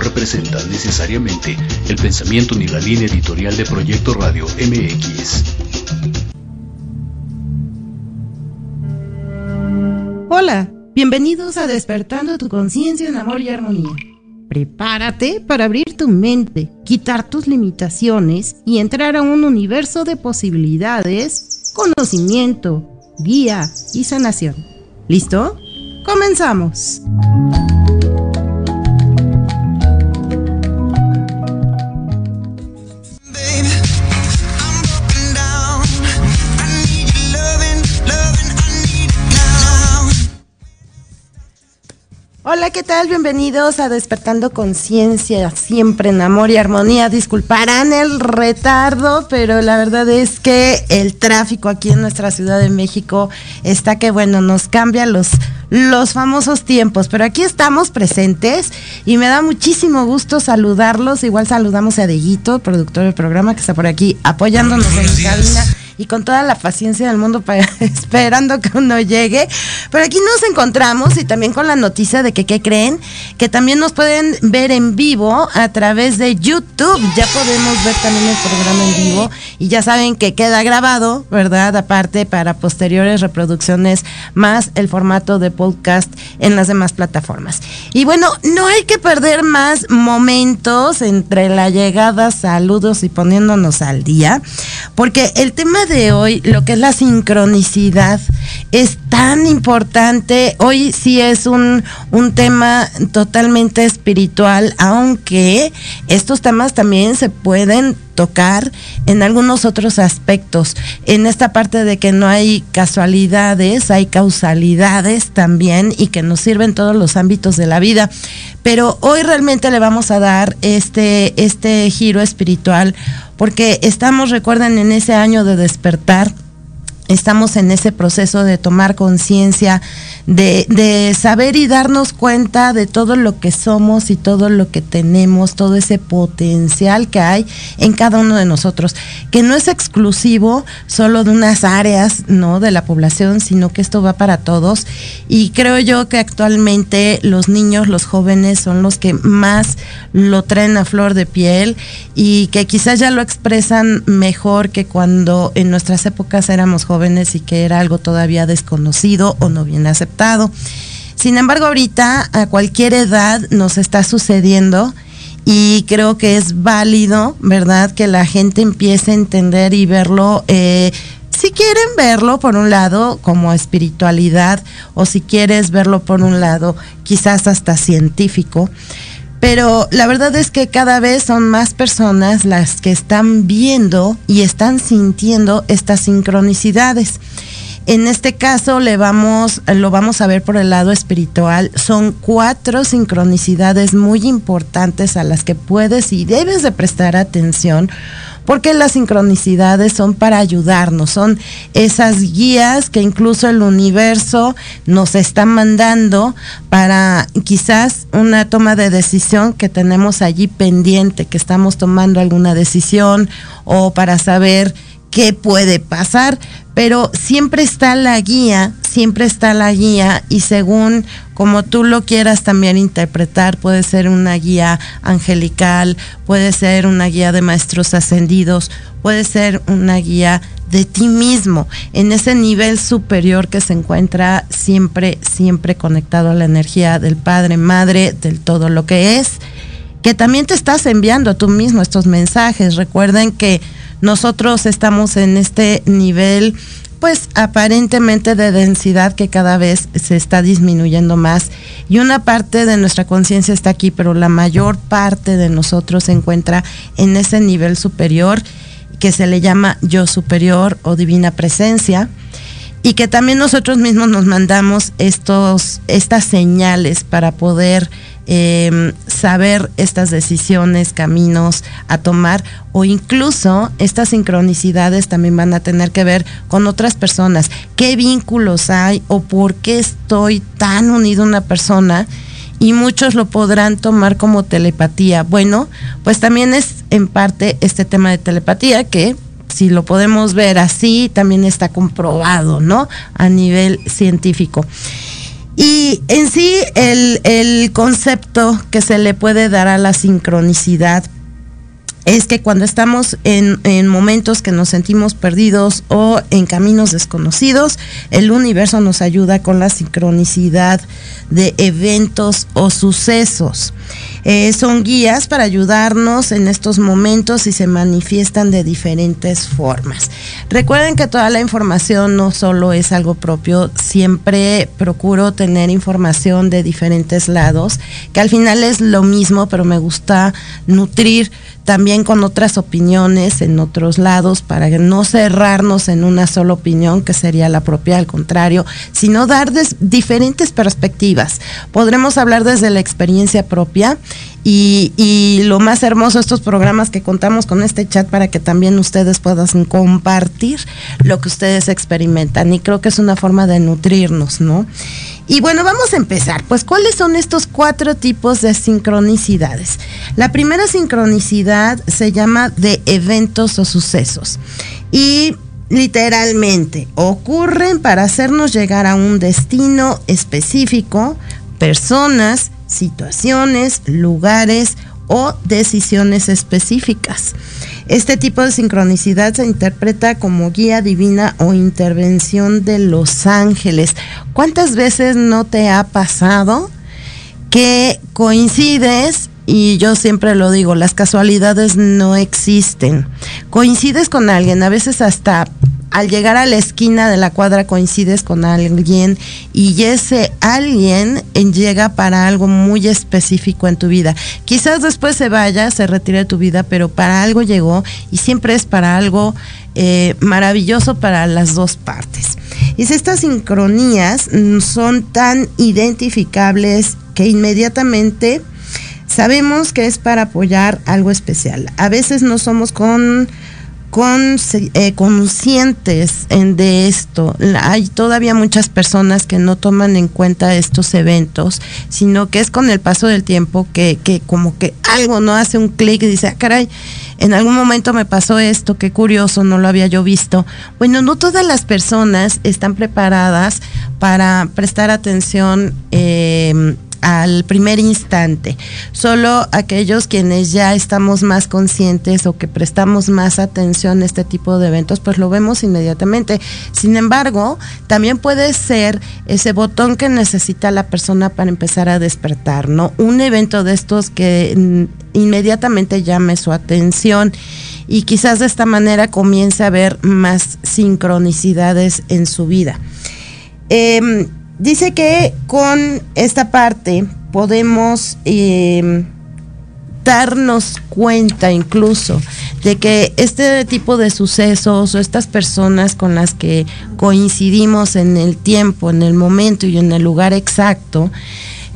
representan necesariamente el pensamiento ni la línea editorial de Proyecto Radio MX. Hola, bienvenidos a Despertando tu conciencia en amor y armonía. Prepárate para abrir tu mente, quitar tus limitaciones y entrar a un universo de posibilidades, conocimiento, guía y sanación. ¿Listo? Comenzamos. ¿Qué tal? Bienvenidos a Despertando Conciencia, siempre en amor y armonía. Disculparán el retardo, pero la verdad es que el tráfico aquí en nuestra Ciudad de México está que, bueno, nos cambia los, los famosos tiempos. Pero aquí estamos presentes y me da muchísimo gusto saludarlos. Igual saludamos a Deguito, productor del programa, que está por aquí apoyándonos en la cabina y con toda la paciencia del mundo para, esperando que uno llegue. Pero aquí nos encontramos y también con la noticia de que, ¿qué creen? Que también nos pueden ver en vivo a través de YouTube. Ya podemos ver también el programa en vivo y ya saben que queda grabado, ¿verdad? Aparte para posteriores reproducciones más el formato de podcast en las demás plataformas. Y bueno, no hay que perder más momentos entre la llegada, saludos y poniéndonos al día, porque el tema de hoy, lo que es la sincronicidad, es tan importante. Hoy sí es un, un tema totalmente espiritual, aunque estos temas también se pueden tocar en algunos otros aspectos. En esta parte de que no hay casualidades, hay causalidades también y que nos sirven todos los ámbitos de la vida. Pero hoy realmente le vamos a dar este, este giro espiritual porque estamos, recuerden, en ese año de despertar estamos en ese proceso de tomar conciencia, de, saber y darnos cuenta de todo lo que somos y todo lo que tenemos, todo ese potencial que hay en cada uno de nosotros, que no es exclusivo solo de unas áreas ¿no? de la población, sino que esto va para todos. Y creo yo que actualmente los niños, los jóvenes son los que más lo traen a flor de piel y que quizás ya lo expresan mejor que cuando en nuestras épocas éramos jóvenes jóvenes y que era algo todavía desconocido o no bien aceptado. Sin embargo, ahorita a cualquier edad nos está sucediendo y creo que es válido, ¿verdad? Que la gente empiece a entender y verlo. Eh, si quieren verlo por un lado como espiritualidad o si quieres verlo por un lado quizás hasta científico, pero la verdad es que cada vez son más personas las que están viendo y están sintiendo estas sincronicidades. En este caso le vamos, lo vamos a ver por el lado espiritual. Son cuatro sincronicidades muy importantes a las que puedes y debes de prestar atención porque las sincronicidades son para ayudarnos, son esas guías que incluso el universo nos está mandando para quizás una toma de decisión que tenemos allí pendiente, que estamos tomando alguna decisión o para saber qué puede pasar, pero siempre está la guía, siempre está la guía y según como tú lo quieras también interpretar, puede ser una guía angelical, puede ser una guía de maestros ascendidos, puede ser una guía de ti mismo, en ese nivel superior que se encuentra siempre, siempre conectado a la energía del Padre, Madre, del todo lo que es, que también te estás enviando tú mismo estos mensajes. Recuerden que nosotros estamos en este nivel pues aparentemente de densidad que cada vez se está disminuyendo más. Y una parte de nuestra conciencia está aquí, pero la mayor parte de nosotros se encuentra en ese nivel superior que se le llama yo superior o divina presencia y que también nosotros mismos nos mandamos estos estas señales para poder eh, saber estas decisiones, caminos a tomar o incluso estas sincronicidades también van a tener que ver con otras personas. ¿Qué vínculos hay o por qué estoy tan unido a una persona? y muchos lo podrán tomar como telepatía. Bueno, pues también es en parte este tema de telepatía que si lo podemos ver así, también está comprobado, ¿no? A nivel científico. Y en sí, el, el concepto que se le puede dar a la sincronicidad es que cuando estamos en, en, momentos que nos sentimos perdidos o en caminos desconocidos, el universo nos ayuda con la sincronicidad de eventos o sucesos. Eh, son guías para ayudarnos en estos momentos y se manifiestan de diferentes formas. Recuerden que toda la información no solo es algo propio, siempre procuro tener información de diferentes lados, que al final es lo mismo, pero me gusta nutrir también con otras opiniones en otros lados para no cerrarnos en una sola opinión que sería la propia, al contrario, sino dar diferentes perspectivas. Podremos hablar desde la experiencia propia y, lo más hermoso estos programas que contamos con este chat para que también ustedes puedan compartir lo que ustedes experimentan y creo que es una forma de nutrirnos, ¿no? Y bueno, vamos a empezar. Pues, ¿cuáles son estos cuatro tipos de sincronicidades? La primera sincronicidad se llama de eventos o sucesos. Y literalmente ocurren para hacernos llegar a un destino específico, personas, situaciones, lugares o decisiones específicas. Este tipo de sincronicidad se interpreta como guía divina o intervención de los ángeles. ¿Cuántas veces no te ha pasado que coincides y yo siempre lo digo, las casualidades no existen. Coincides con alguien, a veces hasta al llegar a la esquina de la cuadra coincides con alguien y ese alguien llega para algo muy específico en tu vida. Quizás después se vaya, se retire de tu vida, pero para algo llegó y siempre es para algo eh, maravilloso para las dos partes. Y estas sincronías son tan identificables que inmediatamente sabemos que es para apoyar algo especial. A veces no somos con con, eh, conscientes en, de esto. Hay todavía muchas personas que no toman en cuenta estos eventos, sino que es con el paso del tiempo que, que como que algo no hace un clic y dice, ah, caray, en algún momento me pasó esto, qué curioso, no lo había yo visto. Bueno, no todas las personas están preparadas para prestar atención. Eh, al primer instante. Solo aquellos quienes ya estamos más conscientes o que prestamos más atención a este tipo de eventos, pues lo vemos inmediatamente. Sin embargo, también puede ser ese botón que necesita la persona para empezar a despertar, ¿no? Un evento de estos que inmediatamente llame su atención y quizás de esta manera comience a ver más sincronicidades en su vida. Eh, dice que con esta parte podemos eh, darnos cuenta incluso de que este tipo de sucesos o estas personas con las que coincidimos en el tiempo, en el momento y en el lugar exacto,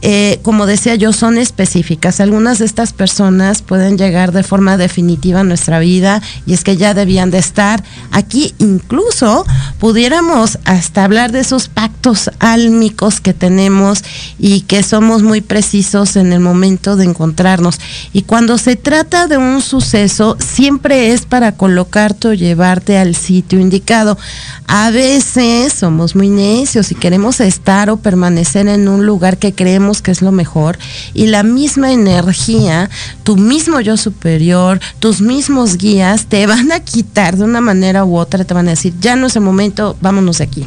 eh, como decía yo, son específicas. Algunas de estas personas pueden llegar de forma definitiva a nuestra vida y es que ya debían de estar aquí. Incluso pudiéramos hasta hablar de esos pactos álmicos que tenemos y que somos muy precisos en el momento de encontrarnos. Y cuando se trata de un suceso, siempre es para colocarte o llevarte al sitio indicado. A veces somos muy necios y queremos estar o permanecer en un lugar que que es lo mejor y la misma energía, tu mismo yo superior, tus mismos guías te van a quitar de una manera u otra, te van a decir, ya no es el momento, vámonos de aquí.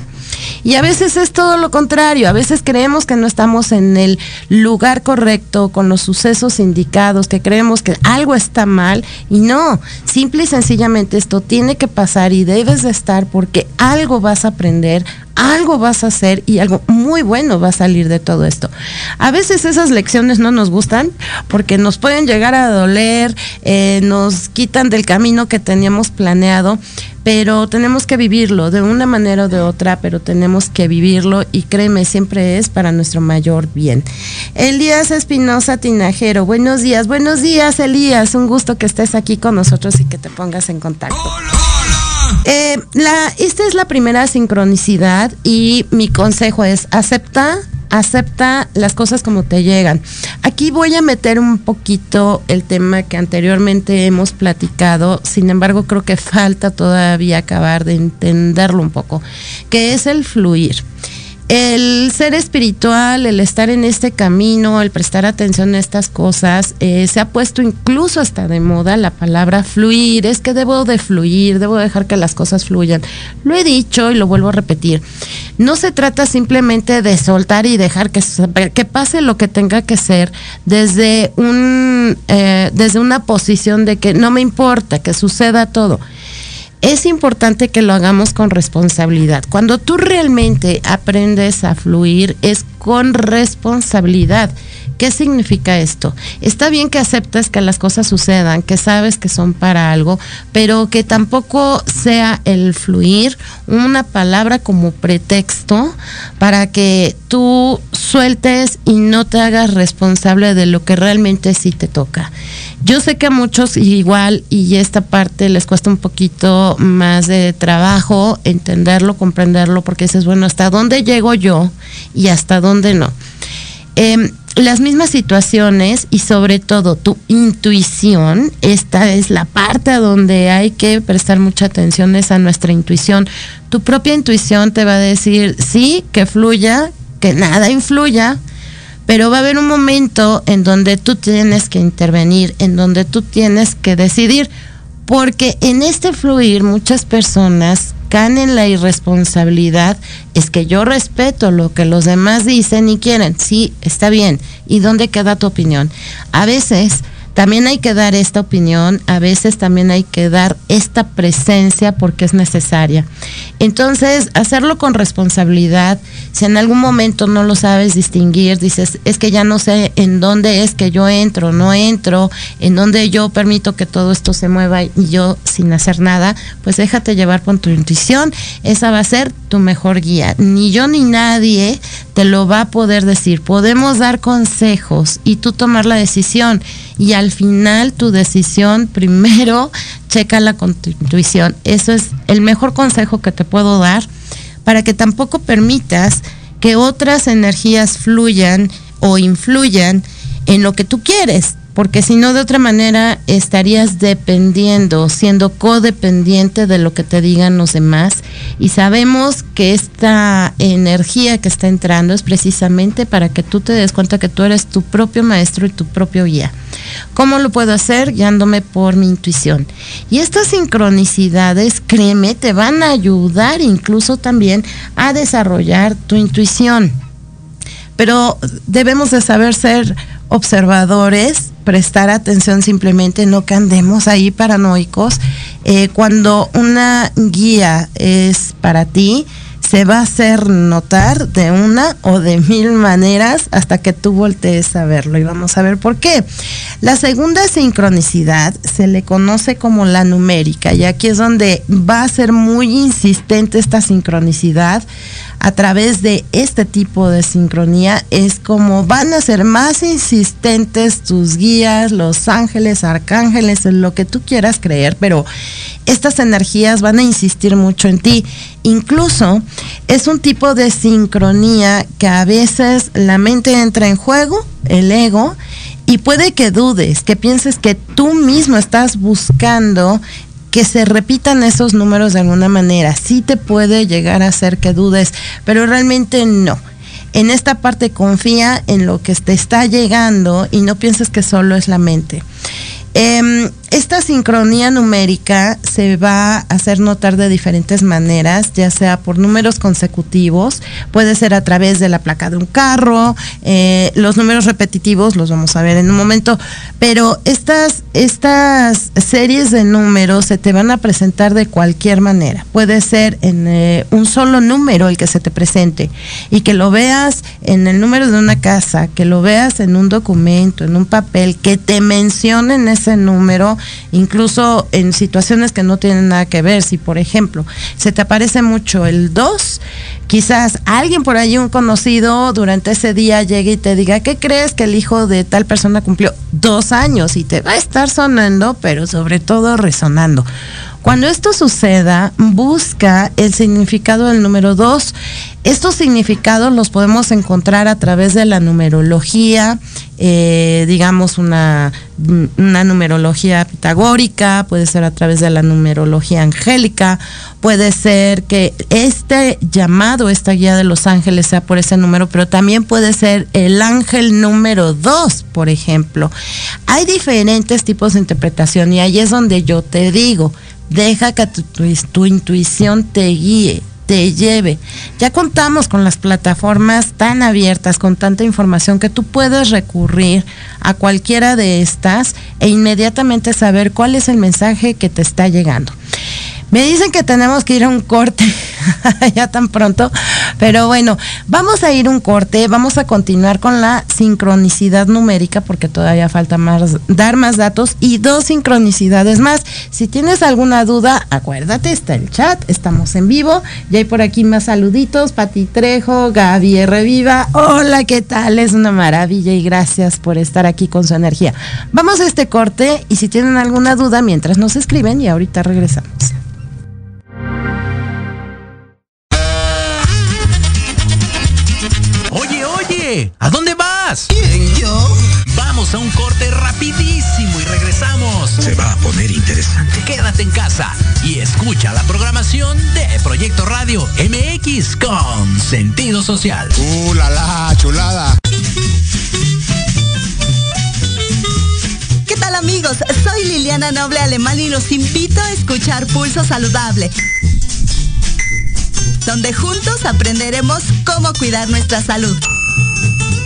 Y a veces es todo lo contrario, a veces creemos que no estamos en el lugar correcto, con los sucesos indicados, que creemos que algo está mal y no, simple y sencillamente esto tiene que pasar y debes de estar porque algo vas a aprender, algo vas a hacer y algo muy bueno va a salir de todo esto. A veces esas lecciones no nos gustan porque nos pueden llegar a doler, eh, nos quitan del camino que teníamos planeado, pero tenemos que vivirlo de una manera o de otra, pero tenemos que vivirlo y créeme, siempre es para nuestro mayor bien. Elías Espinosa Tinajero, buenos días, buenos días Elías, un gusto que estés aquí con nosotros y que te pongas en contacto. Eh, la, esta es la primera sincronicidad y mi consejo es acepta, acepta las cosas como te llegan. Aquí voy a meter un poquito el tema que anteriormente hemos platicado, sin embargo creo que falta todavía acabar de entenderlo un poco, que es el fluir el ser espiritual, el estar en este camino, el prestar atención a estas cosas, eh, se ha puesto incluso hasta de moda la palabra fluir. Es que debo de fluir, debo dejar que las cosas fluyan. Lo he dicho y lo vuelvo a repetir. No se trata simplemente de soltar y dejar que, pase lo que tenga que ser desde, un, eh, desde una posición de que no me importa, que suceda todo es importante que lo hagamos con responsabilidad. Cuando tú realmente aprendes a fluir es con responsabilidad. ¿Qué significa esto? Está bien que aceptes que las cosas sucedan, que sabes que son para algo, pero que tampoco sea el fluir una palabra como pretexto para que tú sueltes y no te hagas responsable de lo que realmente sí te toca. Yo sé que a muchos igual y esta parte les cuesta un poquito más de trabajo entenderlo, comprenderlo, porque dices, bueno, ¿hasta dónde llego yo y hasta dónde no? Em, las mismas situaciones y sobre todo tu intuición, esta es la parte a donde hay que prestar mucha atención, es a nuestra intuición. Tu propia intuición te va a decir, sí, que fluya, que nada influya, pero va a haber un momento en donde tú tienes que intervenir, en donde tú tienes que decidir, porque en este fluir muchas personas caen en la irresponsabilidad, es que yo respeto lo que los demás dicen y quieren, sí, está bien, ¿y dónde queda tu opinión? A veces también hay que dar esta opinión, a veces también hay que dar esta presencia porque es necesaria. Entonces, hacerlo con responsabilidad, si en algún momento no lo sabes distinguir, dices, es que ya no sé en dónde es que yo entro, no entro, en dónde yo permito que todo esto se mueva y yo sin hacer nada, pues déjate llevar por tu intuición, esa va a ser tu mejor guía. Ni yo ni nadie te lo va a poder decir. Podemos dar consejos y tú tomar la decisión y al final tu decisión primero chécala con tu intuición. Eso es el mejor consejo que te puedo dar para que tampoco permitas que otras energías fluyan o influyan en lo que tú quieres porque si no de otra manera estarías dependiendo, siendo codependiente de lo que te digan los demás y sabemos que esta energía que está entrando es precisamente para que tú te des cuenta que tú eres tu propio maestro y tu propio guía. ¿Cómo lo puedo hacer? Guiándome por mi intuición. Y estas sincronicidades, créeme, te van a ayudar incluso también a desarrollar tu intuición. Pero debemos de saber ser observadores, prestar atención simplemente, no que andemos ahí paranoicos. Eh, cuando una guía es para ti, se va a hacer notar de una o de mil maneras hasta que tú voltees a verlo. Y vamos a ver por qué. La segunda sincronicidad se le conoce como la numérica y aquí es donde va a ser muy insistente esta sincronicidad a través de este tipo de sincronía es como van a ser más insistentes tus guías, los ángeles, arcángeles, en lo que tú quieras creer, pero estas energías van a insistir mucho en ti. Incluso es un tipo de sincronía que a veces la mente entra en juego, el ego, y puede que dudes, que pienses que tú mismo estás buscando que se repitan esos números de alguna manera. Sí te puede llegar a hacer que dudes, pero realmente no. En esta parte confía en lo que te está llegando y no pienses que solo es la mente. Em, esta sincronía numérica se va a hacer notar de diferentes maneras, ya sea por números consecutivos, puede ser a través de la placa de un carro, eh, los números repetitivos los vamos a ver en un momento, pero estas, estas series de números se te van a presentar de cualquier manera. Puede ser en eh, un solo número el que se te presente y que lo veas en el número de una casa, que lo veas en un documento, en un papel, que te mencionen ese número incluso en situaciones que no tienen nada que ver. Si, por ejemplo, se te aparece mucho el 2, quizás alguien por ahí, un conocido, durante ese día llegue y te diga, ¿qué crees que el hijo de tal persona cumplió dos años? Y te va a estar sonando, pero sobre todo resonando. Cuando esto suceda, busca el significado del número 2. Estos significados los podemos encontrar a través de la numerología, eh, digamos una, una numerología pitagórica, puede ser a través de la numerología angélica, puede ser que este llamado, esta guía de los ángeles sea por ese número, pero también puede ser el ángel número 2, por ejemplo. Hay diferentes tipos de interpretación y ahí es donde yo te digo, deja que tu, tu, tu intuición te guíe te lleve. Ya contamos con las plataformas tan abiertas, con tanta información que tú puedes recurrir a cualquiera de estas e inmediatamente saber cuál es el mensaje que te está llegando. Me dicen que tenemos que ir a un corte ya tan pronto, pero bueno, vamos a ir a un corte, vamos a continuar con la sincronicidad numérica porque todavía falta más dar más datos y dos sincronicidades más. Si tienes alguna duda, acuérdate, está el chat, estamos en vivo, y hay por aquí más saluditos, Pati Trejo, Gaby Reviva. Hola, ¿qué tal? Es una maravilla y gracias por estar aquí con su energía. Vamos a este corte y si tienen alguna duda mientras nos escriben y ahorita regresamos. Vamos a un corte rapidísimo y regresamos. Se va a poner interesante. Quédate en casa y escucha la programación de Proyecto Radio MX con sentido social. ¡Uh, la, la chulada! ¿Qué tal amigos? Soy Liliana Noble Alemán y los invito a escuchar Pulso Saludable, donde juntos aprenderemos cómo cuidar nuestra salud.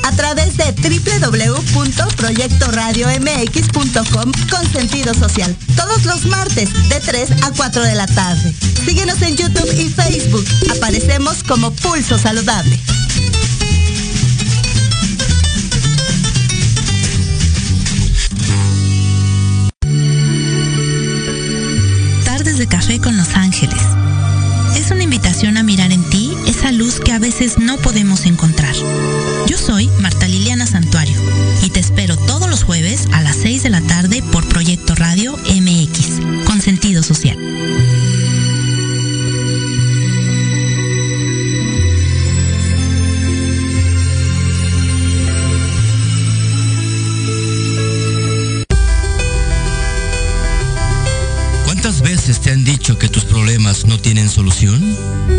A través de www.proyectoradiomx.com con sentido social. Todos los martes de 3 a 4 de la tarde. Síguenos en YouTube y Facebook. Aparecemos como Pulso Saludable. Tardes de café con Los Ángeles. Es una invitación a mirar que a veces no podemos encontrar. Yo soy Marta Liliana Santuario y te espero todos los jueves a las 6 de la tarde por Proyecto Radio MX, con sentido social. ¿Cuántas veces te han dicho que tus problemas no tienen solución?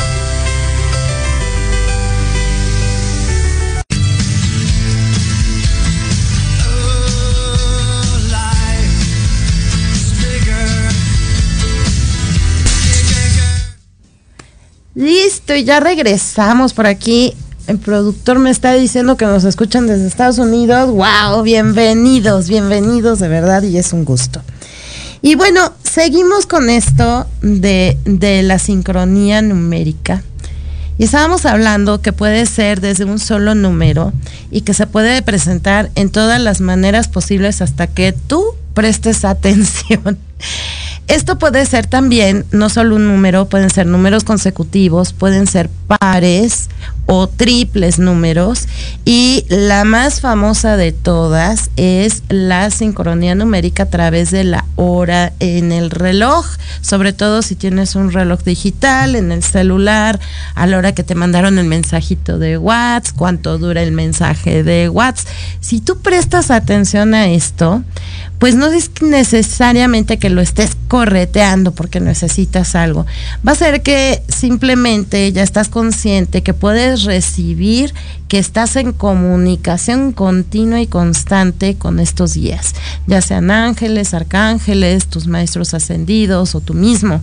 Listo, y ya regresamos por aquí. El productor me está diciendo que nos escuchan desde Estados Unidos. ¡Wow! Bienvenidos, bienvenidos de verdad y es un gusto. Y bueno, seguimos con esto de, de la sincronía numérica. Y estábamos hablando que puede ser desde un solo número y que se puede presentar en todas las maneras posibles hasta que tú prestes atención. Esto puede ser también no solo un número, pueden ser números consecutivos, pueden ser pares o triples números. Y la más famosa de todas es la sincronía numérica a través de la hora en el reloj, sobre todo si tienes un reloj digital en el celular, a la hora que te mandaron el mensajito de WhatsApp, cuánto dura el mensaje de WhatsApp. Si tú prestas atención a esto, pues no es necesariamente que lo estés correteando porque necesitas algo. Va a ser que simplemente ya estás consciente que puedes recibir, que estás en comunicación continua y constante con estos guías, ya sean ángeles, arcángeles, tus maestros ascendidos o tú mismo.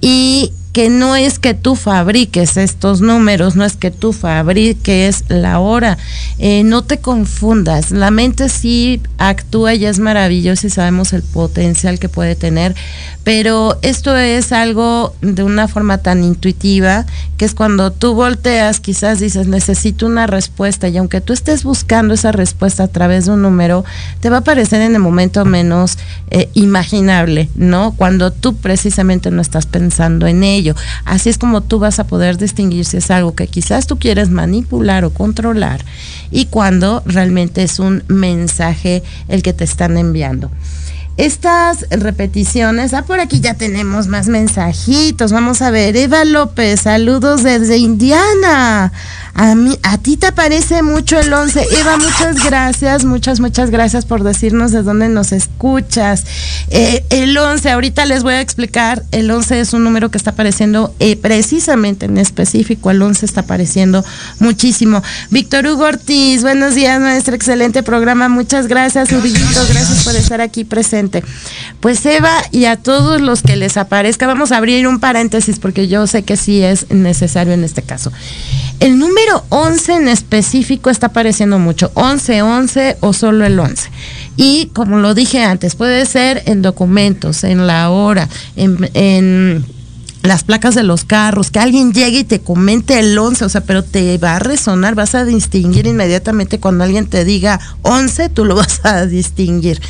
Y que no es que tú fabriques estos números, no es que tú fabriques la hora. Eh, no te confundas. La mente sí actúa y es maravillosa y sabemos el potencial que puede tener, pero esto es algo de una forma tan intuitiva que es cuando tú volteas, quizás dices, necesito una respuesta y aunque tú estés buscando esa respuesta a través de un número, te va a aparecer en el momento menos eh, imaginable, ¿no? Cuando tú precisamente no estás pensando en ello. Así es como tú vas a poder distinguir si es algo que quizás tú quieres manipular o controlar y cuando realmente es un mensaje el que te están enviando. Estas repeticiones, ah, por aquí ya tenemos más mensajitos. Vamos a ver, Eva López, saludos desde Indiana. A, mí, a ti te parece mucho el 11. Eva, muchas gracias, muchas, muchas gracias por decirnos de dónde nos escuchas. Eh, el 11, ahorita les voy a explicar, el 11 es un número que está apareciendo eh, precisamente en específico, el 11 está apareciendo muchísimo. Víctor Hugo Ortiz, buenos días, nuestro excelente programa. Muchas gracias, Urillito, gracias por estar aquí presente. Pues Eva y a todos los que les aparezca, vamos a abrir un paréntesis porque yo sé que sí es necesario en este caso. El número 11 en específico está apareciendo mucho, 11, 11 o solo el 11. Y como lo dije antes, puede ser en documentos, en la hora, en, en las placas de los carros, que alguien llegue y te comente el 11, o sea, pero te va a resonar, vas a distinguir inmediatamente cuando alguien te diga 11, tú lo vas a distinguir.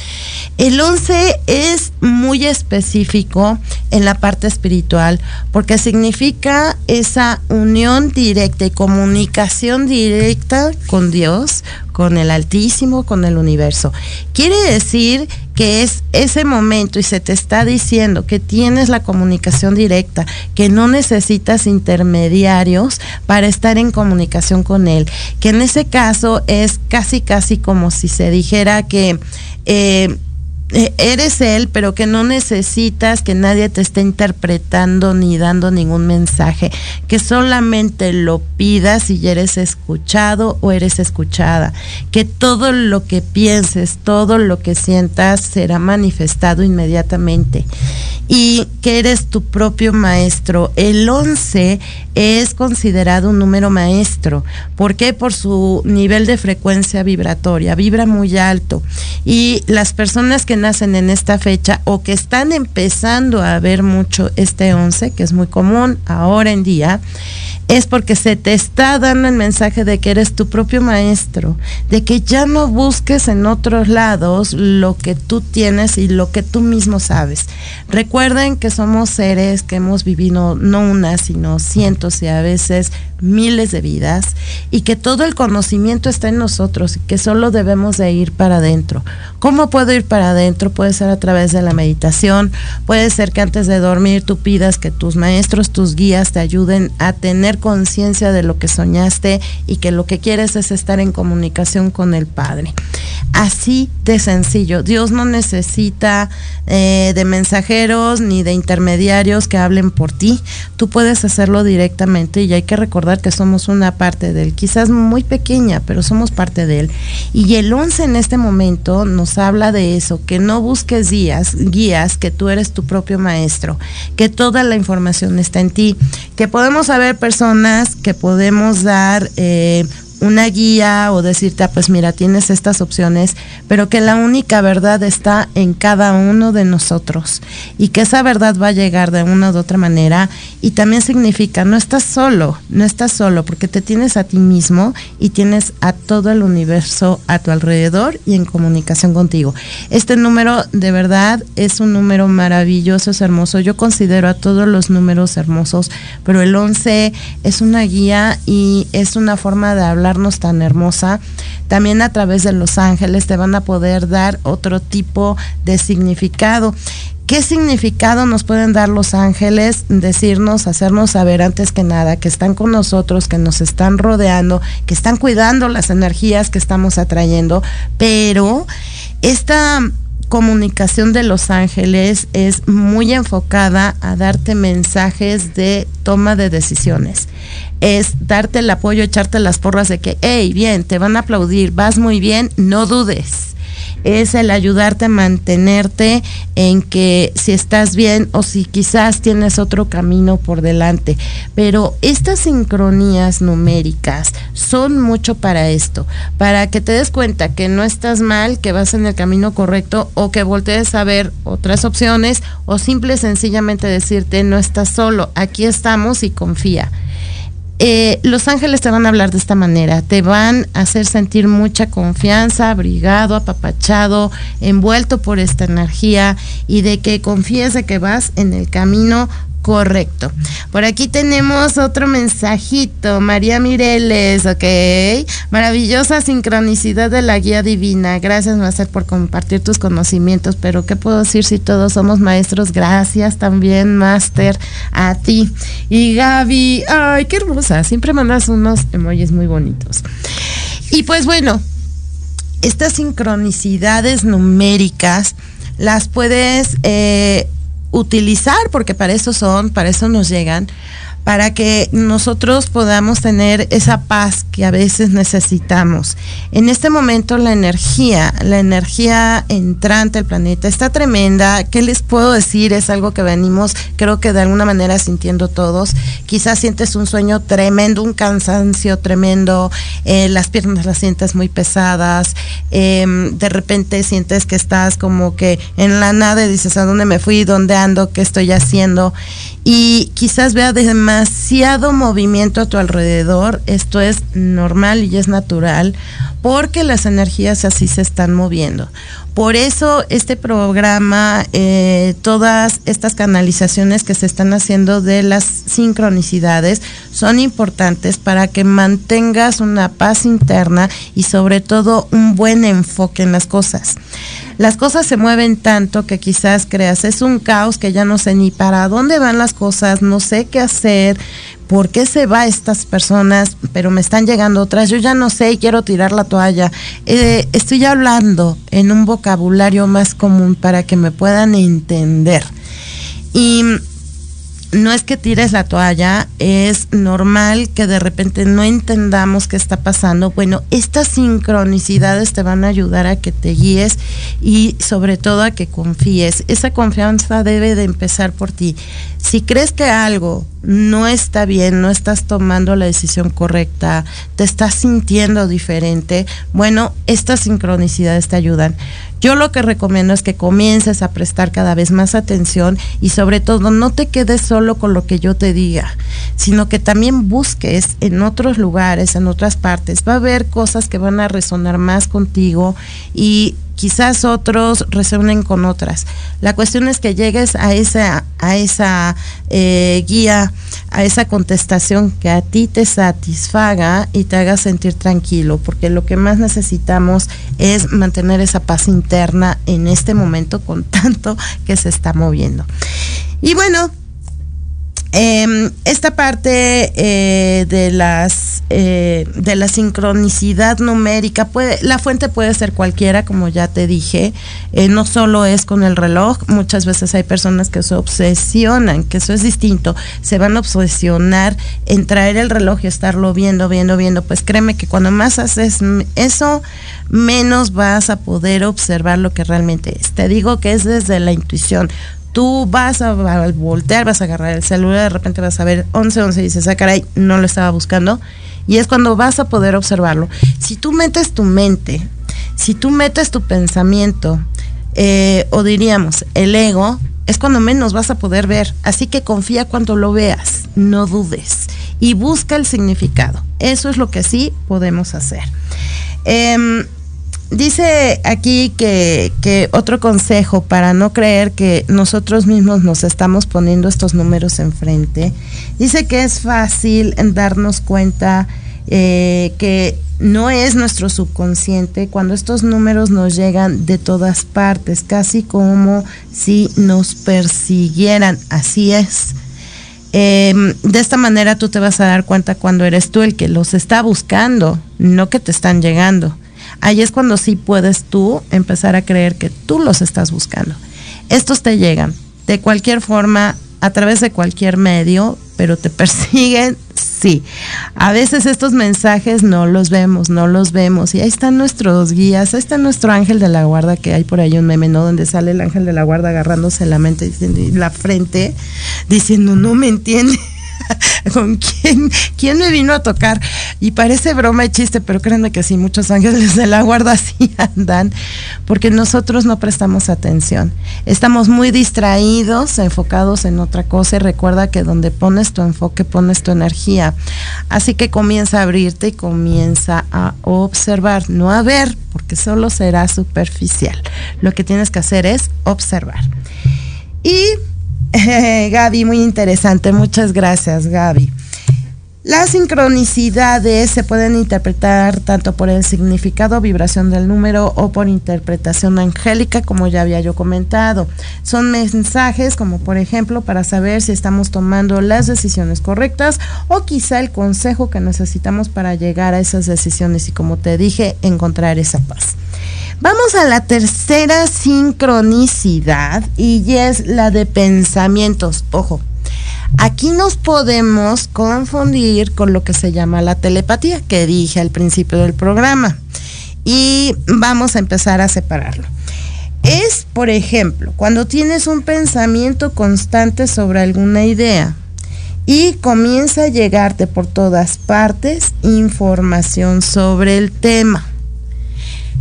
El 11 es muy específico en la parte espiritual porque significa esa unión directa y comunicación directa con Dios, con el Altísimo, con el universo. Quiere decir que es ese momento y se te está diciendo que tienes la comunicación directa, que no necesitas intermediarios para estar en comunicación con él, que en ese caso es casi, casi como si se dijera que... Eh, eres él, pero que no necesitas que nadie te esté interpretando ni dando ningún mensaje, que solamente lo pidas y eres escuchado o eres escuchada, que todo lo que pienses, todo lo que sientas será manifestado inmediatamente y que eres tu propio maestro. El 11 es considerado un número maestro. ¿Por qué? Por su nivel de frecuencia vibratoria, vibra muy alto. Y las personas que nacen en esta fecha o que están empezando a ver mucho este 11, que es muy común ahora en día, es porque se te está dando el mensaje de que eres tu propio maestro, de que ya no busques en otros lados lo que tú tienes y lo que tú mismo sabes. Recuerden que somos seres que hemos vivido no una, sino cientos y a veces miles de vidas y que todo el conocimiento está en nosotros y que solo debemos de ir para adentro. ¿Cómo puedo ir para adentro? Puede ser a través de la meditación, puede ser que antes de dormir tú pidas que tus maestros, tus guías te ayuden a tener conciencia de lo que soñaste y que lo que quieres es estar en comunicación con el Padre. Así de sencillo. Dios no necesita eh, de mensajeros ni de intermediarios que hablen por ti. Tú puedes hacerlo directamente y hay que recordar que somos una parte de él, quizás muy pequeña, pero somos parte de él. Y el 11 en este momento nos habla de eso, que no busques guías, guías, que tú eres tu propio maestro, que toda la información está en ti, que podemos saber personas, que podemos dar... Eh, una guía o decirte, ah, pues mira, tienes estas opciones, pero que la única verdad está en cada uno de nosotros y que esa verdad va a llegar de una u otra manera y también significa, no estás solo, no estás solo, porque te tienes a ti mismo y tienes a todo el universo a tu alrededor y en comunicación contigo. Este número de verdad es un número maravilloso, es hermoso. Yo considero a todos los números hermosos, pero el 11 es una guía y es una forma de hablar tan hermosa, también a través de los ángeles te van a poder dar otro tipo de significado. ¿Qué significado nos pueden dar los ángeles? Decirnos, hacernos saber antes que nada que están con nosotros, que nos están rodeando, que están cuidando las energías que estamos atrayendo, pero esta comunicación de los ángeles es muy enfocada a darte mensajes de toma de decisiones. Es darte el apoyo, echarte las porras de que, hey, bien, te van a aplaudir, vas muy bien, no dudes. Es el ayudarte a mantenerte en que si estás bien o si quizás tienes otro camino por delante. Pero estas sincronías numéricas son mucho para esto, para que te des cuenta que no estás mal, que vas en el camino correcto o que voltees a ver otras opciones o simple y sencillamente decirte no estás solo, aquí estamos y confía. Eh, los ángeles te van a hablar de esta manera, te van a hacer sentir mucha confianza, abrigado, apapachado, envuelto por esta energía y de que confíes de que vas en el camino correcto. Por aquí tenemos otro mensajito, María Mireles, ok. Maravillosa sincronicidad de la guía divina. Gracias, Master, por compartir tus conocimientos. Pero, ¿qué puedo decir si todos somos maestros? Gracias también, Master, a ti. Y Gaby, ay, qué hermosa. Siempre mandas unos emojis muy bonitos. Y pues bueno, estas sincronicidades numéricas las puedes eh, utilizar, porque para eso son, para eso nos llegan, para que nosotros podamos tener esa paz que a veces necesitamos. En este momento la energía, la energía entrante al planeta está tremenda. ¿Qué les puedo decir? Es algo que venimos, creo que de alguna manera sintiendo todos. Quizás sientes un sueño tremendo, un cansancio tremendo, eh, las piernas las sientes muy pesadas, eh, de repente sientes que estás como que en la nada y dices, ¿a dónde me fui? ¿Dónde ando? ¿Qué estoy haciendo? y quizás vea demasiado movimiento a tu alrededor. Esto es normal y es natural porque las energías así se están moviendo. Por eso este programa, eh, todas estas canalizaciones que se están haciendo de las sincronicidades son importantes para que mantengas una paz interna y sobre todo un buen enfoque en las cosas. Las cosas se mueven tanto que quizás creas, es un caos que ya no sé ni para dónde van las cosas, no sé qué hacer, por qué se va estas personas, pero me están llegando otras, yo ya no sé y quiero tirar la toalla. Eh, estoy hablando en un vocabulario más común para que me puedan entender. Y no es que tires la toalla, es normal que de repente no entendamos qué está pasando. Bueno, estas sincronicidades te van a ayudar a que te guíes y sobre todo a que confíes. Esa confianza debe de empezar por ti. Si crees que algo no está bien, no estás tomando la decisión correcta, te estás sintiendo diferente, bueno, estas sincronicidades te ayudan. Yo lo que recomiendo es que comiences a prestar cada vez más atención y sobre todo no te quedes solo con lo que yo te diga, sino que también busques en otros lugares, en otras partes. Va a haber cosas que van a resonar más contigo y quizás otros resuenen con otras. La cuestión es que llegues a esa, a esa eh, guía, a esa contestación que a ti te satisfaga y te haga sentir tranquilo, porque lo que más necesitamos es mantener esa paz interna en este momento con tanto que se está moviendo. Y bueno, eh, esta parte eh, de las eh, de la sincronicidad numérica puede la fuente puede ser cualquiera como ya te dije. Eh, no solo es con el reloj muchas veces hay personas que se obsesionan que eso es distinto. Se van a obsesionar en traer el reloj y estarlo viendo viendo viendo. Pues créeme que cuando más haces eso menos vas a poder observar lo que realmente es. Te digo que es desde la intuición tú vas a voltear, vas a agarrar el celular, de repente vas a ver 11, 11 y dices, ah, caray, no lo estaba buscando. Y es cuando vas a poder observarlo. Si tú metes tu mente, si tú metes tu pensamiento, eh, o diríamos, el ego, es cuando menos vas a poder ver. Así que confía cuando lo veas, no dudes. Y busca el significado. Eso es lo que sí podemos hacer. Eh, dice aquí que, que, otro consejo para no creer que nosotros mismos nos estamos poniendo estos números enfrente, dice que es fácil darnos cuenta eh, que no es nuestro subconsciente cuando estos números nos llegan de todas partes, casi como si nos persiguieran, así es. Eh, de esta manera tú te vas a dar cuenta cuando eres tú el que los está buscando, no que te están llegando ahí es cuando sí puedes tú empezar a creer que tú los estás buscando. Estos te llegan de cualquier forma, a través de cualquier medio, pero te persiguen Sí, a veces estos mensajes no los vemos, no los vemos. Y ahí están nuestros guías, ahí está nuestro ángel de la guarda, que hay por ahí un meme, ¿no? Donde sale el ángel de la guarda agarrándose la mente, diciendo, la frente, diciendo, no me entiende. ¿Con quién, quién me vino a tocar? Y parece broma y chiste, pero créanme que sí, muchos ángeles de la guarda sí andan, porque nosotros no prestamos atención. Estamos muy distraídos, enfocados en otra cosa y recuerda que donde pones tu enfoque, pones tu energía. Así que comienza a abrirte y comienza a observar, no a ver, porque solo será superficial. Lo que tienes que hacer es observar. Y Gaby, muy interesante. Muchas gracias, Gaby. Las sincronicidades se pueden interpretar tanto por el significado, vibración del número o por interpretación angélica, como ya había yo comentado. Son mensajes como por ejemplo para saber si estamos tomando las decisiones correctas o quizá el consejo que necesitamos para llegar a esas decisiones y como te dije, encontrar esa paz. Vamos a la tercera sincronicidad y es la de pensamientos. Ojo, aquí nos podemos confundir con lo que se llama la telepatía que dije al principio del programa. Y vamos a empezar a separarlo. Es, por ejemplo, cuando tienes un pensamiento constante sobre alguna idea y comienza a llegarte por todas partes información sobre el tema.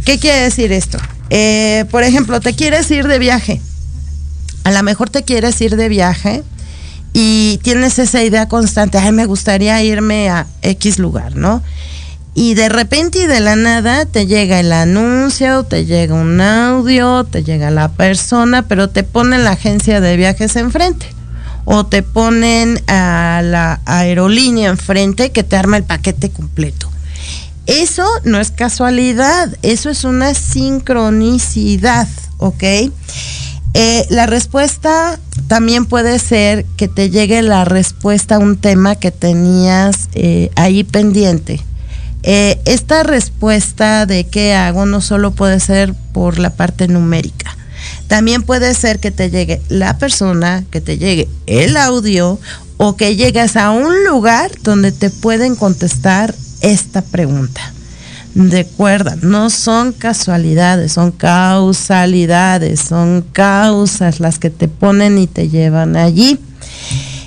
¿Qué quiere decir esto? Eh, por ejemplo, te quieres ir de viaje. A lo mejor te quieres ir de viaje y tienes esa idea constante, ay, me gustaría irme a X lugar, ¿no? Y de repente y de la nada te llega el anuncio, te llega un audio, te llega la persona, pero te ponen la agencia de viajes enfrente. O te ponen a la aerolínea enfrente que te arma el paquete completo. Eso no es casualidad, eso es una sincronicidad, ¿ok? Eh, la respuesta también puede ser que te llegue la respuesta a un tema que tenías eh, ahí pendiente. Eh, esta respuesta de qué hago no solo puede ser por la parte numérica. También puede ser que te llegue la persona, que te llegue el audio o que llegues a un lugar donde te pueden contestar esta pregunta. Recuerda, no son casualidades, son causalidades, son causas las que te ponen y te llevan allí.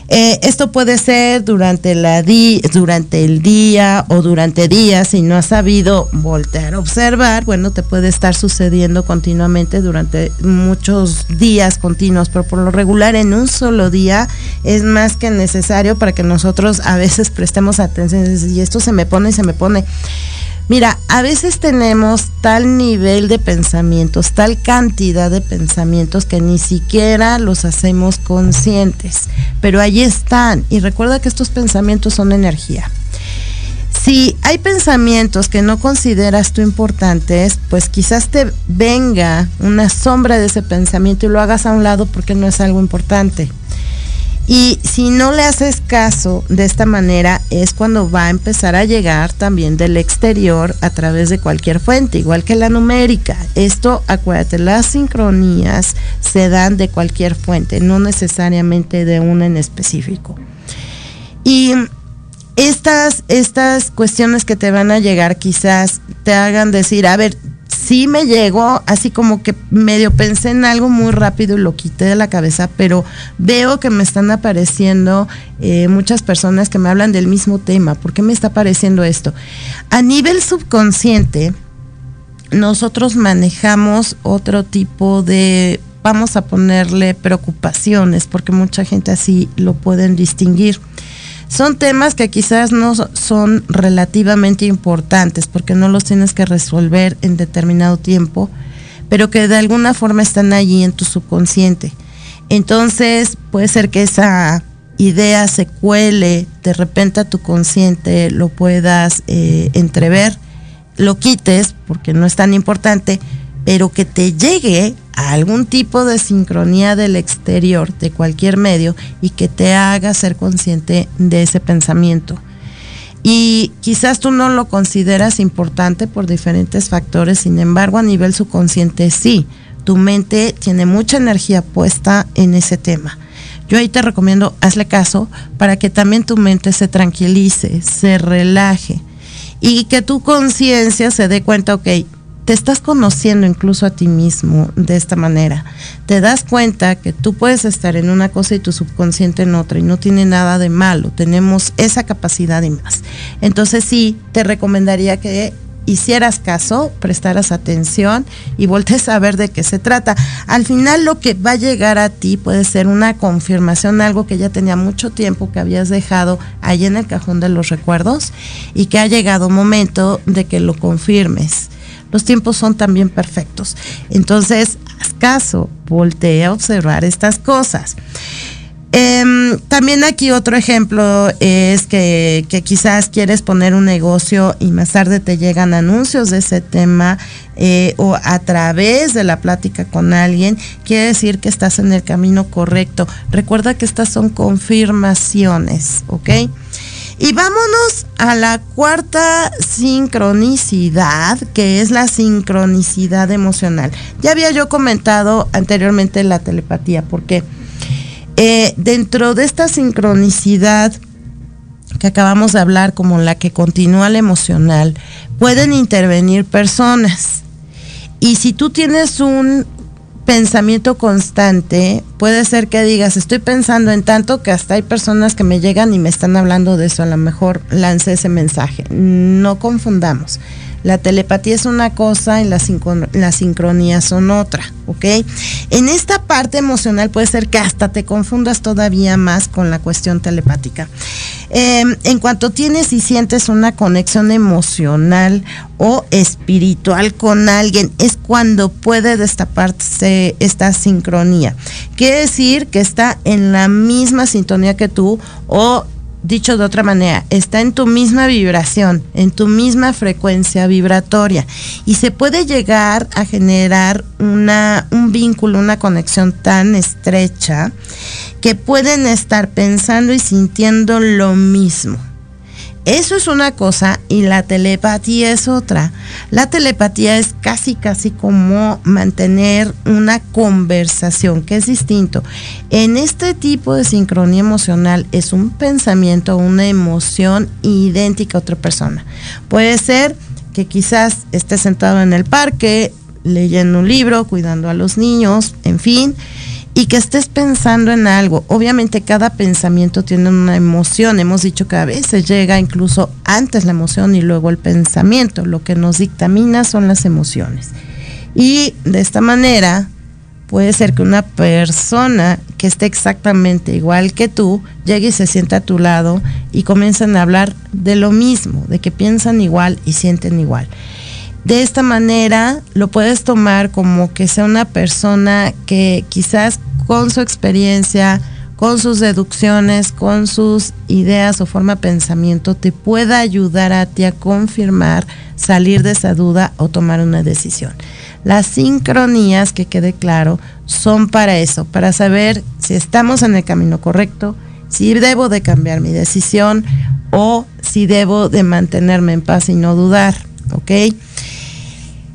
Eh, esto puede ser durante, la di durante el día o durante días, si no has sabido voltear a observar, bueno, te puede estar sucediendo continuamente durante muchos días continuos, pero por lo regular en un solo día es más que necesario para que nosotros a veces prestemos atención. Y esto se me pone y se me pone. Mira, a veces tenemos tal nivel de pensamientos, tal cantidad de pensamientos que ni siquiera los hacemos conscientes, pero ahí están. Y recuerda que estos pensamientos son energía. Si hay pensamientos que no consideras tú importantes, pues quizás te venga una sombra de ese pensamiento y lo hagas a un lado porque no es algo importante. Y si no le haces caso de esta manera es cuando va a empezar a llegar también del exterior a través de cualquier fuente, igual que la numérica. Esto, acuérdate, las sincronías se dan de cualquier fuente, no necesariamente de una en específico. Y estas, estas cuestiones que te van a llegar quizás te hagan decir, a ver, sí me llegó, así como que medio pensé en algo muy rápido y lo quité de la cabeza, pero veo que me están apareciendo eh, muchas personas que me hablan del mismo tema. ¿Por qué me está apareciendo esto? A nivel subconsciente, nosotros manejamos otro tipo de, vamos a ponerle preocupaciones, porque mucha gente así lo pueden distinguir son temas que quizás no son relativamente importantes porque no los tienes que resolver en determinado tiempo, pero que de alguna forma están allí en tu subconsciente. Entonces puede ser que esa idea se cuele de repente a tu consciente, lo puedas eh, entrever, lo quites porque no es tan importante, pero que te llegue a algún tipo de sincronía del exterior, de cualquier medio, y que te haga ser consciente de ese pensamiento. Y quizás tú no lo consideras importante por diferentes factores, sin embargo a nivel subconsciente sí, tu mente tiene mucha energía puesta en ese tema. yo ahí te recomiendo, hazle caso para que también tu mente se tranquilice, se relaje y que tu conciencia se dé cuenta, ok, te estás conociendo incluso a ti mismo de esta manera. Te das cuenta que tú puedes estar en una cosa y tu subconsciente en otra y no tiene nada de malo. Tenemos esa capacidad y más. Entonces sí, te recomendaría que hicieras caso, prestaras atención y voltees a ver de qué se trata. Al final lo que va a llegar a ti puede ser una confirmación, algo que ya tenía mucho tiempo que habías dejado ahí en el cajón de los recuerdos y que ha llegado momento de que lo confirmes los tiempos son también perfectos. Entonces, haz caso, voltea a observar estas cosas. Em, también aquí otro ejemplo es que, quizás quieres poner un negocio y más tarde te llegan anuncios de ese tema eh, o a través de la plática con alguien, quiere decir que estás en el camino correcto. Recuerda que estas son confirmaciones, ¿ok? Y vámonos a la cuarta sincronicidad, que es la sincronicidad emocional. Ya había yo comentado anteriormente la telepatía, porque eh, dentro de esta sincronicidad que acabamos de hablar, como la que continúa la emocional, pueden intervenir personas. Y si tú tienes un pensamiento constante, puede ser que digas, estoy pensando en tanto que hasta hay personas que me llegan y me están hablando de eso, a lo mejor lance ese mensaje. No confundamos. La telepatía es una cosa y las la sincronías son otra, ¿ok? En esta parte emocional puede ser que hasta te confundas todavía más con la cuestión telepática. Eh, en cuanto tienes y sientes una conexión emocional o espiritual con alguien, es cuando puede destaparse esta sincronía. Quiere decir que está en la misma sintonía que tú o dicho de otra manera, está en tu misma vibración, en tu misma frecuencia vibratoria y se puede llegar a generar una, un vínculo, una conexión tan estrecha que pueden estar pensando y sintiendo lo mismo. Eso es una cosa y la telepatía es otra. La telepatía es casi, casi como mantener una conversación, que es distinto. En este tipo de sincronía emocional es un pensamiento, una emoción idéntica a otra persona. Puede ser que quizás esté sentado en el parque, leyendo un libro, cuidando a los niños, en fin y que estés pensando en algo. Obviamente cada pensamiento tiene una emoción. Hemos dicho que a veces llega incluso antes la emoción y luego el pensamiento. Lo que nos dictamina son las emociones. Y de esta manera puede ser que una persona que esté exactamente igual que tú llegue y se sienta a tu lado y comiencen a hablar de lo mismo, de que piensan igual y sienten igual. De esta manera lo puedes tomar como que sea una persona que quizás con su experiencia, con sus deducciones, con sus ideas o forma de pensamiento, te pueda ayudar a ti a confirmar, salir de esa duda o tomar una decisión. Las sincronías, que quede claro, son para eso, para saber si estamos en el camino correcto, si debo de cambiar mi decisión o si debo de mantenerme en paz y no dudar, ¿ok?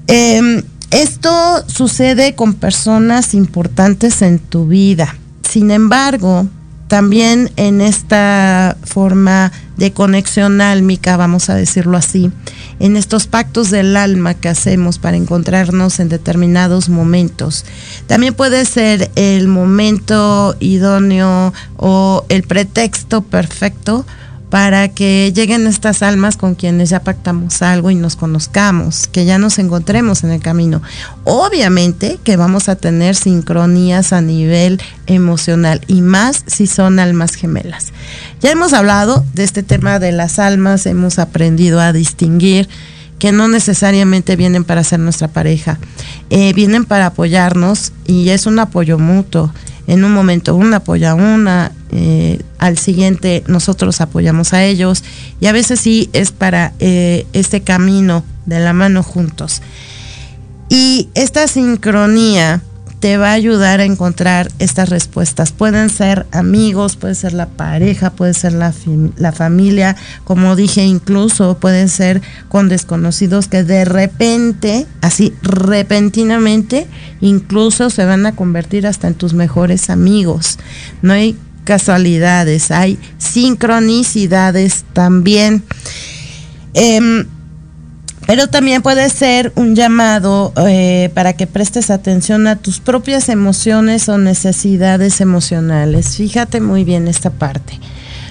Eh, esto sucede con personas importantes en tu vida. Sin embargo, también en esta forma de conexión álmica, vamos a decirlo así, en estos pactos del alma que hacemos para encontrarnos en determinados momentos. También puede ser el momento idóneo o el pretexto perfecto para que lleguen estas almas con quienes ya pactamos algo y nos conozcamos, que ya nos encontremos en el camino. Obviamente que vamos a tener sincronías a nivel emocional y más si son almas gemelas. Ya hemos hablado de este tema de las almas, hemos aprendido a distinguir que no necesariamente vienen para ser nuestra pareja, eh, vienen para apoyarnos y es un apoyo mutuo en un momento una apoya a una, eh, al siguiente nosotros apoyamos a ellos y a veces sí es para eh, este camino de la mano juntos. Y esta sincronía te va a ayudar a encontrar estas respuestas. Pueden ser amigos, puede ser la pareja, puede ser la, la familia, como dije, incluso pueden ser con desconocidos que de repente, así repentinamente, incluso se van a convertir hasta en tus mejores amigos. No hay casualidades, hay sincronicidades también. Em, pero también puede ser un llamado eh, para que prestes atención a tus propias emociones o necesidades emocionales. Fíjate muy bien esta parte.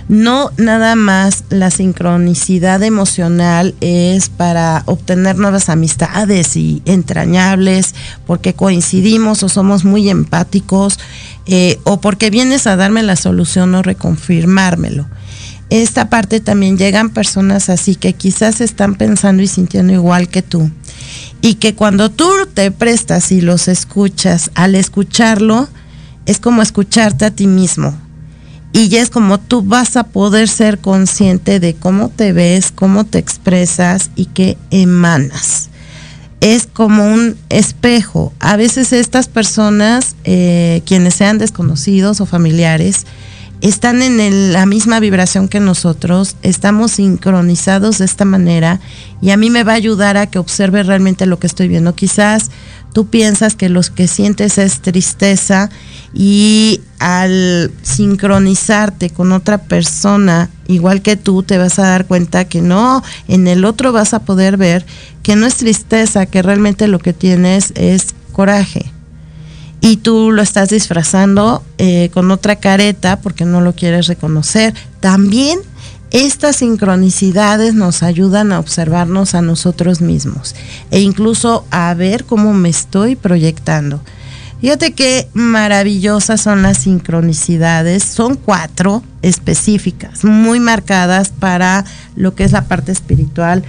No nada más la sincronicidad emocional es para obtener nuevas amistades y entrañables, porque coincidimos o somos muy empáticos, eh, o porque vienes a darme la solución o reconfirmármelo esta parte también llegan personas así que quizás están pensando y sintiendo igual que tú. Y que cuando tú te prestas y los escuchas, al escucharlo, es como escucharte a ti mismo. Y ya es como tú vas a poder ser consciente de cómo te ves, cómo te expresas y qué emanas. Es como un espejo. A veces estas personas, eh, quienes sean desconocidos o familiares, están en el- la misma vibración que nosotros, estamos sincronizados de esta manera y a mí me va a ayudar a que observe realmente lo que estoy viendo. Quizás tú piensas que lo que sientes es tristeza y al sincronizarte con otra persona igual que tú te vas a dar cuenta que no, en el otro vas a poder ver que no es tristeza, que realmente lo que tienes es coraje y tú lo estás disfrazando eh, con otra careta porque no lo quieres reconocer. También estas sincronicidades nos ayudan a observarnos a nosotros mismos e incluso a ver cómo me estoy proyectando. Fíjate qué maravillosas son las sincronicidades. Son cuatro específicas, muy marcadas para lo que es la parte espiritual,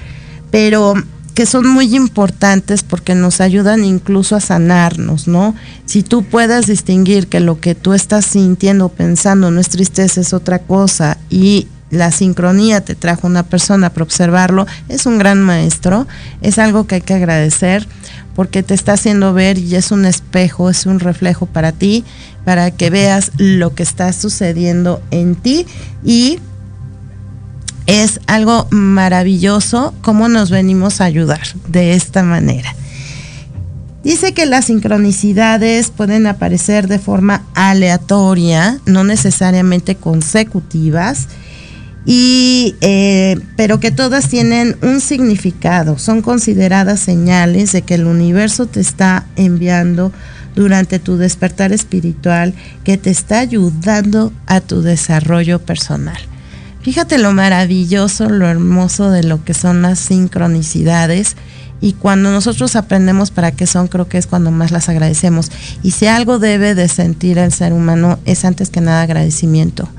pero que son muy importantes porque nos ayudan incluso a sanarnos, ¿no? Si tú puedes distinguir que lo que tú estás sintiendo, pensando, no es tristeza, es otra cosa, y la sincronía te trajo una persona para observarlo, es un gran maestro, es algo que hay que agradecer porque te está haciendo ver y es un espejo, es un reflejo para ti, para que veas lo que está sucediendo en ti y es algo maravilloso cómo nos venimos a ayudar de esta manera. Dice que las sincronicidades pueden aparecer de forma aleatoria, no necesariamente consecutivas, y, eh, pero que todas tienen un significado, son consideradas señales de que el universo te está enviando durante tu despertar espiritual, que te está ayudando a tu desarrollo personal. Fíjate lo maravilloso, lo hermoso de lo que son las sincronicidades. Y cuando nosotros aprendemos para qué son, creo que es cuando más las agradecemos. Y si algo debe de sentir el ser humano es antes que nada agradecimiento.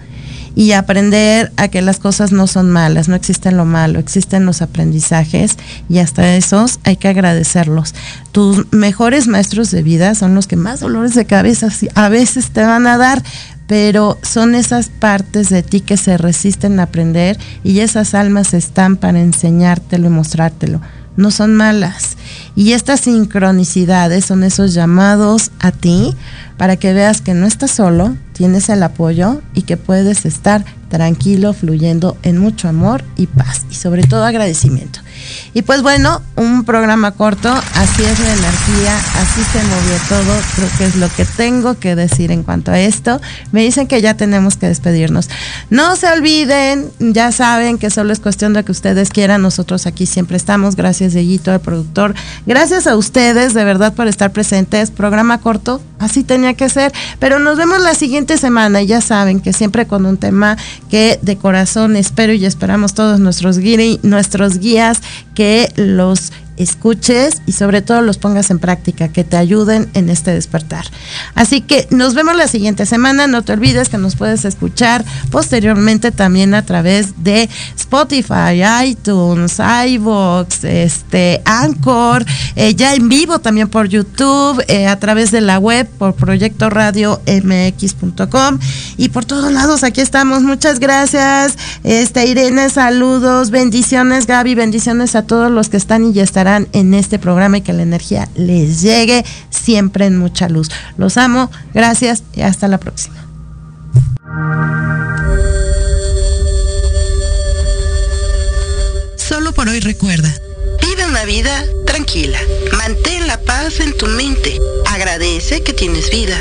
Y aprender a que las cosas no son malas, no existen lo malo, existen los aprendizajes y hasta esos hay que agradecerlos. Tus mejores maestros de vida son los que más dolores de cabeza a veces te van a dar, pero son esas partes de ti que se resisten a aprender y esas almas están para enseñártelo y mostrártelo. No son malas. Y estas sincronicidades son esos llamados a ti para que veas que no estás solo, tienes el apoyo y que puedes estar tranquilo, fluyendo en mucho amor y paz y sobre todo agradecimiento. Y pues bueno, un programa corto, así es la energía, así se movió todo, creo que es lo que tengo que decir en cuanto a esto. Me dicen que ya tenemos que despedirnos. No se olviden, ya saben que solo es cuestión de que ustedes quieran, nosotros aquí siempre estamos, gracias Dieguito, el productor, gracias a ustedes de verdad por estar presentes, programa corto, así tenía que ser, pero nos vemos la siguiente semana y ya saben que siempre con un tema que de corazón espero y esperamos todos nuestros, guiri, nuestros guías que los escuches y sobre todo los pongas en práctica, que te ayuden en este despertar. Así que nos vemos la siguiente semana. No te olvides que nos puedes escuchar posteriormente también a través de Spotify, iTunes, iVoox, este, Anchor, eh, ya en vivo también por YouTube, eh, a través de la web por Proyecto Radio MX.com y por todos lados aquí estamos. Muchas gracias. Este Irene, saludos, bendiciones Gaby, bendiciones a todos los que están y ya estarán estarán en este programa y que la energía les llegue siempre en mucha luz. Los amo, gracias y hasta la próxima. Solo por hoy recuerda, vive una vida tranquila, mantén la paz en tu mente, agradece que tienes vida,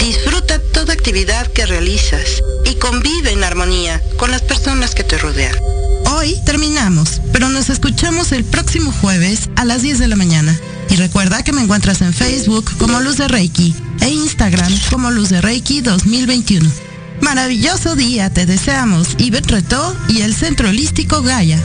disfruta toda actividad que realizas y convive en armonía con las personas que te rodean. Hoy terminamos, pero nos escuchamos el próximo jueves a las 10 de la mañana. Y recuerda que me encuentras en Facebook como Luz de Reiki e Instagram como Luz de Reiki 2021. Maravilloso día te deseamos Ivette Retó y el Centro Holístico Gaia.